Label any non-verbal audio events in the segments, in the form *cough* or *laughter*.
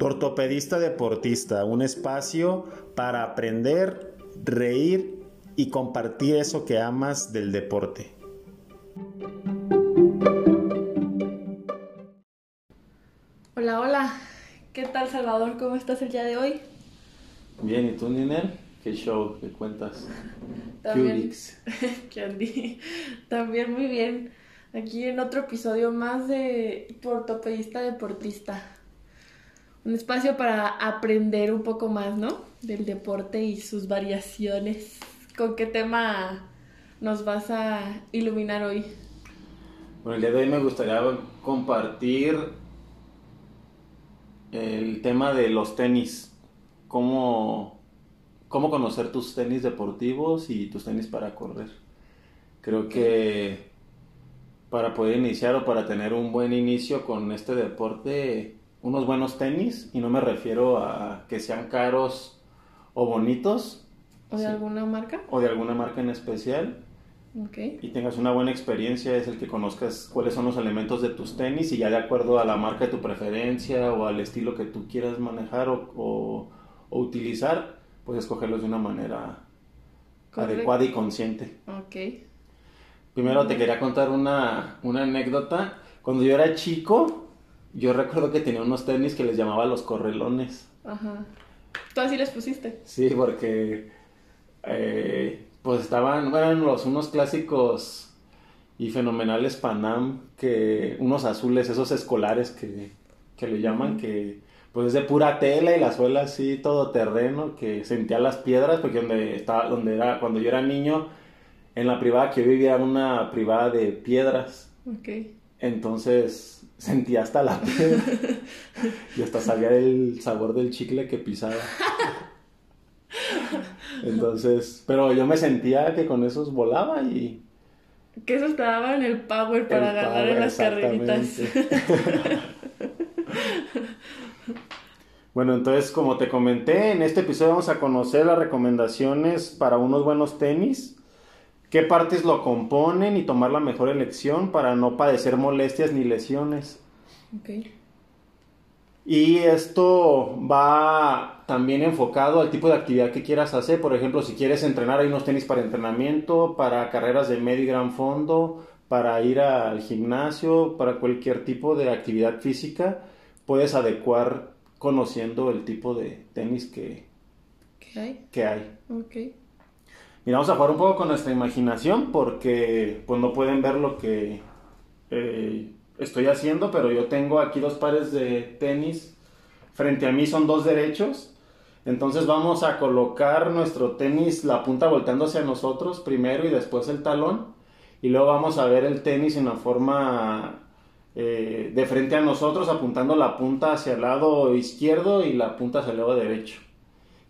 Ortopedista Deportista, un espacio para aprender, reír y compartir eso que amas del deporte. Hola, hola. ¿Qué tal, Salvador? ¿Cómo estás el día de hoy? Bien, ¿y tú, Ninel? ¿Qué show? *laughs* ¿Qué cuentas? También, Candy. *laughs* *laughs* También muy bien. Aquí en otro episodio más de Tu Ortopedista Deportista. Un espacio para aprender un poco más, ¿no? Del deporte y sus variaciones. ¿Con qué tema nos vas a iluminar hoy? Bueno, el día de hoy me gustaría compartir el tema de los tenis. Cómo, cómo conocer tus tenis deportivos y tus tenis para correr. Creo que para poder iniciar o para tener un buen inicio con este deporte, unos buenos tenis, y no me refiero a que sean caros o bonitos. ¿O de alguna marca? O de alguna marca en especial. Okay. Y tengas una buena experiencia, es el que conozcas cuáles son los elementos de tus tenis y ya de acuerdo a la marca de tu preferencia o al estilo que tú quieras manejar o, o, utilizar, pues escogerlos de una manera adecuada y consciente. Ok. Primero te quería contar una, una anécdota. Cuando yo era chico, yo recuerdo que tenía unos tenis que les llamaba los correlones. Ajá. ¿Tú así les pusiste? Sí, porque eh, pues estaban, eran los, unos clásicos y fenomenales Panam, que unos azules, esos escolares que, que le llaman, que pues es de pura tela y la suela así todo terreno, que sentía las piedras, porque donde estaba, donde era, cuando yo era niño, en la privada que yo vivía era una privada de piedras. Ok. Entonces sentía hasta la piedra *laughs* y hasta sabía el sabor del chicle que pisaba. Entonces, pero yo me sentía que con esos volaba y... Que esos te daban el power para ganar en las carreritas. *laughs* bueno, entonces como te comenté, en este episodio vamos a conocer las recomendaciones para unos buenos tenis, qué partes lo componen y tomar la mejor elección para no padecer molestias ni lesiones. Okay. Y esto va también enfocado al tipo de actividad que quieras hacer. Por ejemplo, si quieres entrenar, hay unos tenis para entrenamiento, para carreras de medio y gran fondo, para ir al gimnasio, para cualquier tipo de actividad física. Puedes adecuar conociendo el tipo de tenis que, ¿Qué hay? que hay. Ok. Mira, vamos a jugar un poco con nuestra imaginación porque pues no pueden ver lo que eh, estoy haciendo, pero yo tengo aquí dos pares de tenis. Frente a mí son dos derechos. Entonces vamos a colocar nuestro tenis, la punta volteando hacia nosotros primero y después el talón. Y luego vamos a ver el tenis en la forma eh, de frente a nosotros, apuntando la punta hacia el lado izquierdo y la punta hacia el lado derecho.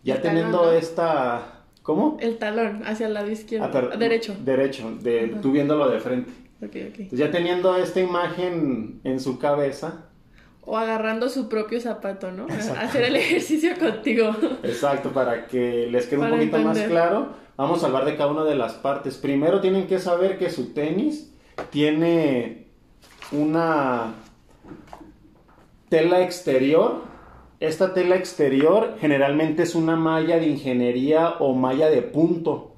Ya teniendo esta... ¿Cómo? El talón hacia el lado izquierdo. Ah. Derecho. Derecho, de, Ajá. tú viéndolo de frente. Ok, ok. Entonces ya teniendo esta imagen en su cabeza, O agarrando su propio zapato, ¿no? Hacer el ejercicio contigo. exacto, para que les quede un poquito más claro, vamos a hablar de cada una de las partes. Primero tienen que saber que su tenis tiene una tela exterior. Esta tela exterior generalmente es una malla de ingeniería o malla de punto.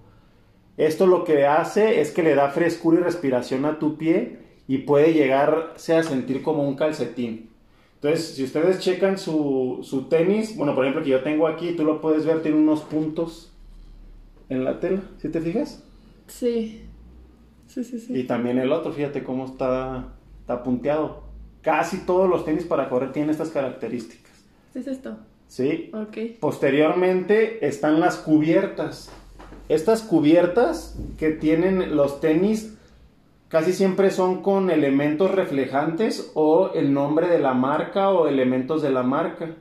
Esto lo que hace es que le da frescura y respiración a tu pie y puede llegarse a sentir como un calcetín. Entonces, si ustedes checan su, su tenis, bueno, por ejemplo, que yo tengo aquí, tú lo puedes ver, tiene unos puntos en la tela, ¿sí te fijas? Sí. Sí, sí, sí. Y también el otro, fíjate cómo está, está punteado. Casi todos los tenis para correr tienen estas características, ¿Qué es esto? ¿sí? Ok. Posteriormente están las cubiertas. Estas cubiertas que tienen los tenis casi siempre son con elementos reflejantes o el nombre de la marca o elementos de la marca.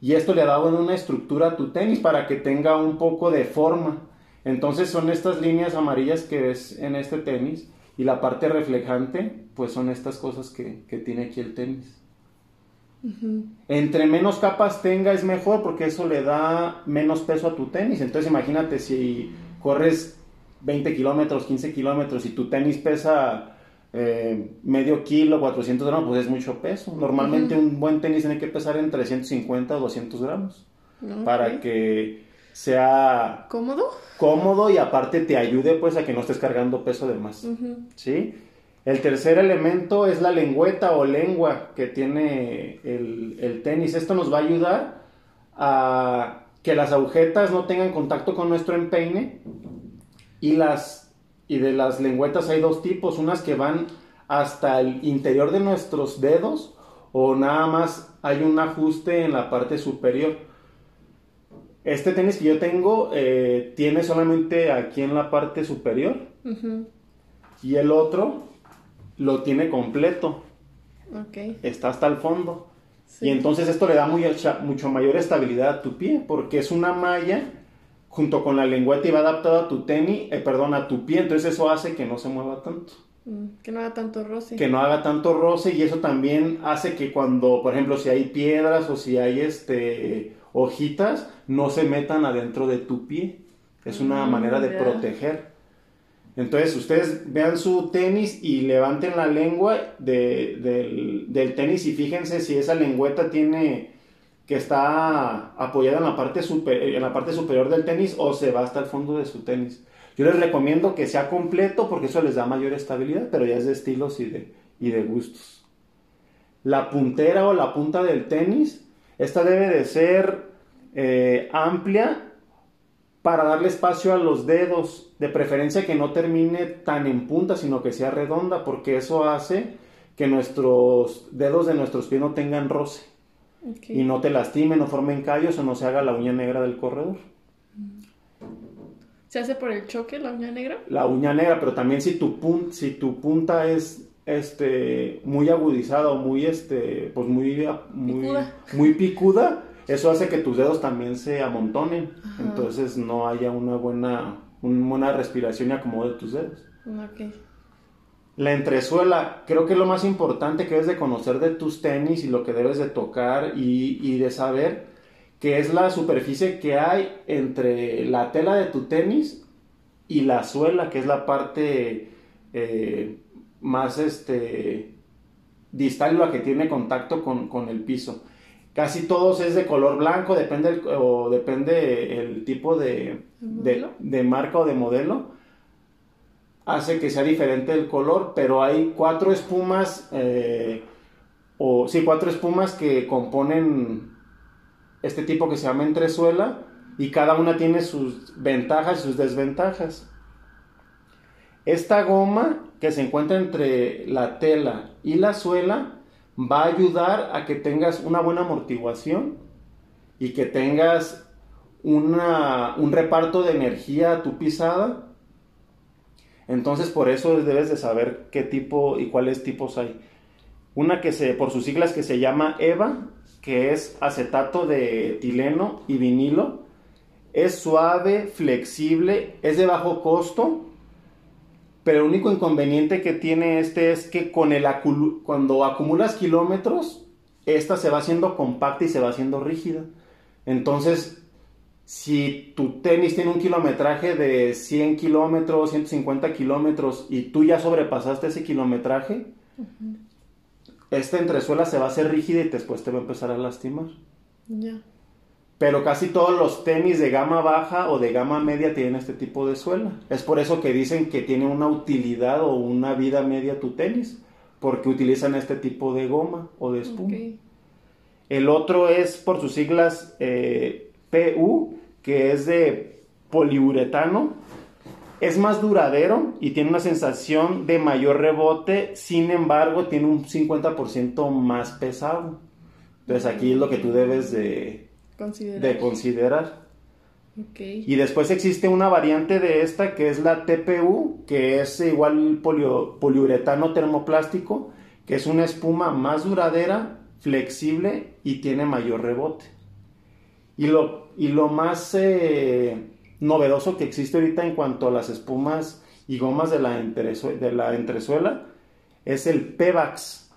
Y esto le da una estructura a tu tenis para que tenga un poco de forma. Entonces son estas líneas amarillas que ves en este tenis y la parte reflejante pues son estas cosas que, que tiene aquí el tenis. Entre menos capas tenga es mejor porque eso le da menos peso a tu tenis. Entonces imagínate si corres 20 kilómetros, 15 kilómetros y tu tenis pesa eh, medio kilo, 400 gramos, pues es mucho peso. Normalmente un buen tenis tiene que pesar entre 150 o 200 gramos para que sea cómodo. Cómodo y aparte te ayude pues a que no estés cargando peso de más. ¿Sí? El tercer elemento es la lengüeta o lengua que tiene el, el tenis. Esto nos va a ayudar a que las agujetas no tengan contacto con nuestro empeine y las y de las lengüetas hay dos tipos, unas que van hasta el interior de nuestros dedos o nada más hay un ajuste en la parte superior. Este tenis que yo tengo eh, tiene solamente aquí en la parte superior y el otro lo tiene completo. Está hasta el fondo. Y entonces esto le da mucho mayor estabilidad a tu pie porque es una malla junto con la lengüeta y va adaptado a tu tenis, eh, perdón, a tu pie, entonces eso hace que no se mueva tanto. Mm, que no haga tanto roce. Que no haga tanto roce y eso también hace que cuando, por ejemplo, si hay piedras o si hay este hojitas, no se metan adentro de tu pie. Es una mm, manera de proteger. Entonces ustedes vean su tenis y levanten la lengua del, del tenis y fíjense si esa lengüeta tiene que está apoyada en la, parte en la parte superior del tenis o se va hasta el fondo de su tenis. Yo les recomiendo que sea completo porque eso les da mayor estabilidad, pero ya es de estilos y de, y de gustos. La puntera o la punta del tenis, esta debe de ser eh, amplia para darle espacio a los dedos, de preferencia que no termine tan en punta, sino que sea redonda, porque eso hace que nuestros dedos de nuestros pies no tengan roce y no te lastimen, no formen callos o no se haga la uña negra del corredor. ¿Se hace por el choque la uña negra? La uña negra, pero también si tu, punta, si tu punta es este muy agudizada o muy este pues muy muy picuda. muy picuda eso hace que tus dedos también se amontonen entonces no haya una buena una buena respiración y acomodo de tus dedos okay. La entresuela, creo que es lo más importante que debes de conocer de tus tenis y lo que debes de tocar y, de saber que es la superficie que hay entre la tela de tu tenis y la suela, que es la parte eh, más este, distal, la que tiene contacto con, el piso. Casi todos es de color blanco, depende el, o depende el tipo de, de marca o de modelo hace que sea diferente el color, pero hay cuatro espumas, eh, o sí, cuatro espumas que componen este tipo que se llama entresuela y cada una tiene sus ventajas y sus desventajas. Esta goma que se encuentra entre la tela y la suela va a ayudar a que tengas una buena amortiguación y que tengas una, un reparto de energía a tu pisada entonces por eso debes de saber qué tipo y cuáles tipos hay. Una que se, por sus siglas que se llama EVA, que es acetato de etileno y vinilo. Es suave, flexible, es de bajo costo, pero el único inconveniente que tiene este es que con el cuando acumulas kilómetros, esta se va haciendo compacta y se va haciendo rígida. Entonces si tu tenis tiene un kilometraje de 100 kilómetros, 150 kilómetros y tú ya sobrepasaste ese kilometraje, esta entresuela se va a hacer rígida y después te va a empezar a lastimar. Ya. Pero casi todos los tenis de gama baja o de gama media tienen este tipo de suela. Es por eso que dicen que tiene una utilidad o una vida media tu tenis, porque utilizan este tipo de goma o de espuma. El otro es por sus siglas eh, PU, que es de poliuretano, es más duradero y tiene una sensación de mayor rebote, sin embargo tiene un 50% más pesado. Entonces aquí es lo que tú debes de considerar. De considerar. Y después existe una variante de esta que es la TPU, que es igual poliuretano termoplástico, que es una espuma más duradera, flexible y tiene mayor rebote. Y lo, y lo más eh, novedoso que existe ahorita en cuanto a las espumas y gomas de la, de la entresuela es el Pevax,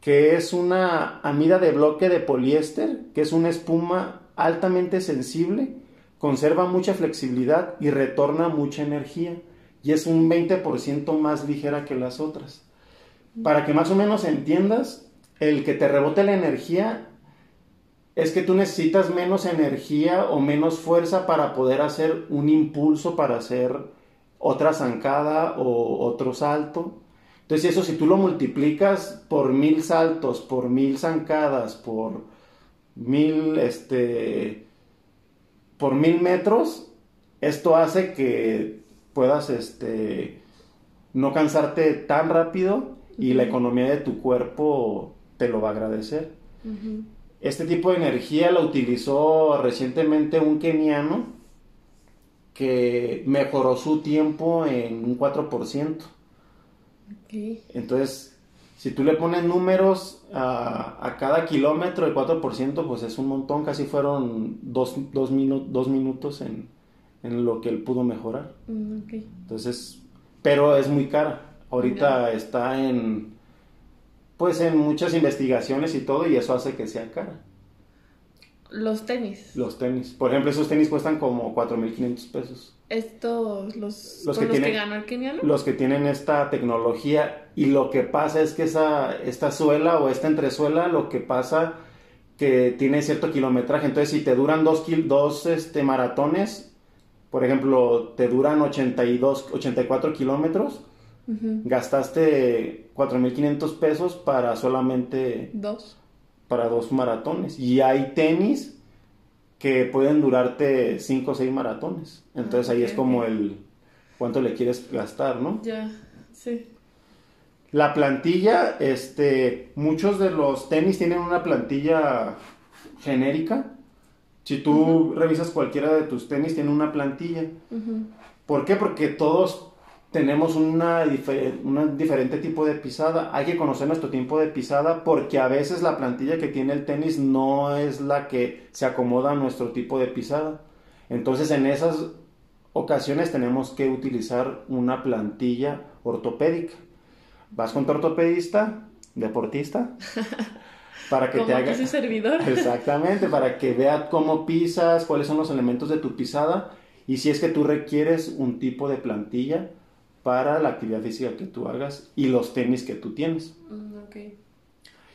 que es una amida de bloque de poliéster, que es una espuma altamente sensible, conserva mucha flexibilidad y retorna mucha energía, y es un 20% más ligera que las otras. Para que más o menos entiendas, el que te rebote la energía es que tú necesitas menos energía o menos fuerza para poder hacer un impulso para hacer otra zancada o otro salto. Entonces eso si tú lo multiplicas por mil saltos, por mil zancadas, por mil, este, por mil metros, esto hace que puedas, este, no cansarte tan rápido y la economía de tu cuerpo te lo va a agradecer. Este tipo de energía la utilizó recientemente un keniano que mejoró su tiempo en un 4%. Entonces, si tú le pones números a, cada kilómetro, el 4%, pues es un montón, casi fueron dos, minutos en, lo que él pudo mejorar. Mm, Entonces, pero es muy cara. Ahorita está en, pues en muchas investigaciones y todo, y eso hace que sea cara. Los tenis. Los tenis. Por ejemplo, esos tenis cuestan como 4.500 pesos. Estos, los, los, que, los que ganó el keniano. Los que tienen esta tecnología y lo que pasa es que esa, esta suela o esta entresuela, lo que pasa que tiene cierto kilometraje. Entonces, si te duran dos, dos este, maratones, por ejemplo, te duran 82, 84 kilómetros, gastaste 4.500 pesos para solamente... Dos para dos maratones. Y hay tenis que pueden durarte cinco o seis maratones. Entonces ahí es como el cuánto le quieres gastar, ¿no? Ya, sí. La plantilla, este, muchos de los tenis tienen una plantilla genérica. Si tú revisas cualquiera de tus tenis, tiene una plantilla. ¿Por qué? Porque todos tenemos una un diferente tipo de pisada. Hay que conocer nuestro tiempo de pisada porque a veces la plantilla que tiene el tenis no es la que se acomoda a nuestro tipo de pisada. Entonces en esas ocasiones tenemos que utilizar una plantilla ortopédica. Vas con tu ortopedista, deportista, *laughs* para que te haga... servidor. *laughs* Exactamente, para que vea cómo pisas, cuáles son los elementos de tu pisada y si es que tú requieres un tipo de plantilla para la actividad física que tú hagas y los tenis que tú tienes. Mm,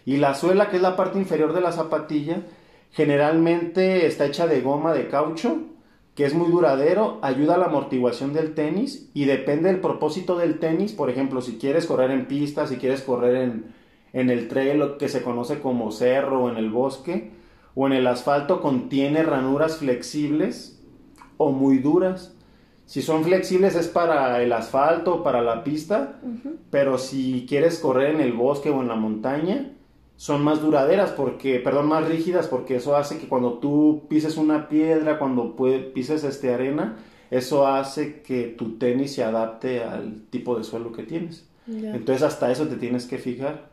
y la suela, que es la parte inferior de la zapatilla, generalmente está hecha de goma de caucho, que es muy duradero, ayuda a la amortiguación del tenis y depende del propósito del tenis. Por ejemplo, si quieres correr en pista, si quieres correr en, en el trail, lo que se conoce como cerro o en el bosque, o en el asfalto, contiene ranuras flexibles o muy duras si son flexibles es para el asfalto, para la pista, pero si quieres correr en el bosque o en la montaña, son más duraderas porque, perdón, más rígidas porque eso hace que cuando tú pises una piedra, cuando pises este arena, eso hace que tu tenis se adapte al tipo de suelo que tienes. Entonces hasta eso te tienes que fijar.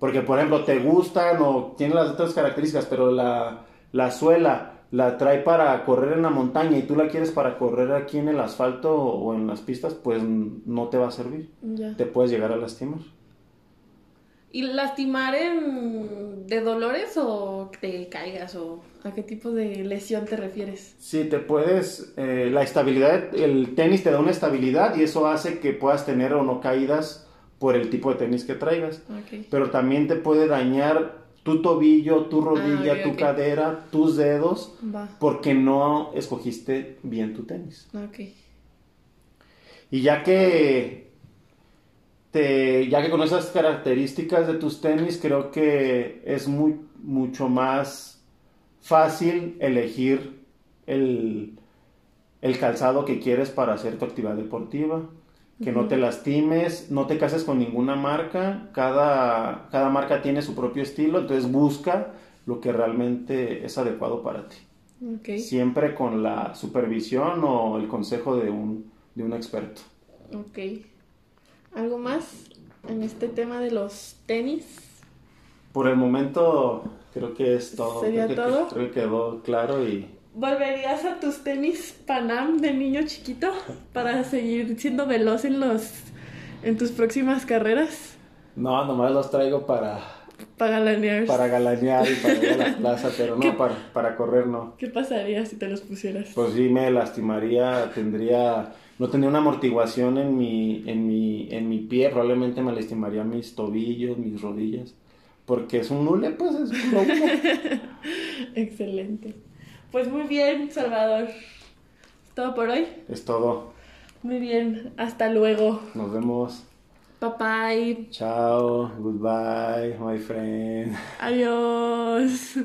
Porque, por ejemplo, te gustan o tienen las otras características, pero la, la suela la trae para correr en la montaña y tú la quieres para correr aquí en el asfalto o en las pistas, pues no te va a servir. Te puedes llegar a lastimar. ¿Y lastimar en... de dolores o te caigas o a qué tipo de lesión te refieres? Sí, te puedes, eh, la estabilidad, el tenis te da una estabilidad y eso hace que puedas tener o no caídas por el tipo de tenis que traigas. Pero también te puede dañar tu tobillo, tu rodilla, ah, tu cadera, tus dedos, porque no escogiste bien tu tenis. Y ya que te, ya que con esas características de tus tenis, creo que es muy, mucho más fácil elegir el, el calzado que quieres para hacer tu actividad deportiva que no te lastimes, no te cases con ninguna marca, cada, cada marca tiene su propio estilo, entonces busca lo que realmente es adecuado para ti. Siempre con la supervisión o el consejo de un, de un experto. Ok. ¿Algo más en este tema de los tenis? Por el momento creo que es todo. ¿Sería todo? creo que quedó claro y ¿Volverías a tus tenis Panam de niño chiquito para seguir siendo veloz en los en tus próximas carreras? No, nomás los traigo para Para galanear. Para galanear y para ir a la *laughs* plaza, pero no, para, para correr no. ¿Qué pasaría si te los pusieras? Pues sí, me lastimaría, tendría, no tendría una amortiguación en mi, en mi, en mi pie, probablemente me lastimaría mis tobillos, mis rodillas, porque es un nule, pues es un *laughs* Excelente. Pues muy bien, Salvador. ¿Es todo por hoy? Es todo. Muy bien, hasta luego. Nos vemos. Bye bye. Chao, goodbye, my friend. Adiós.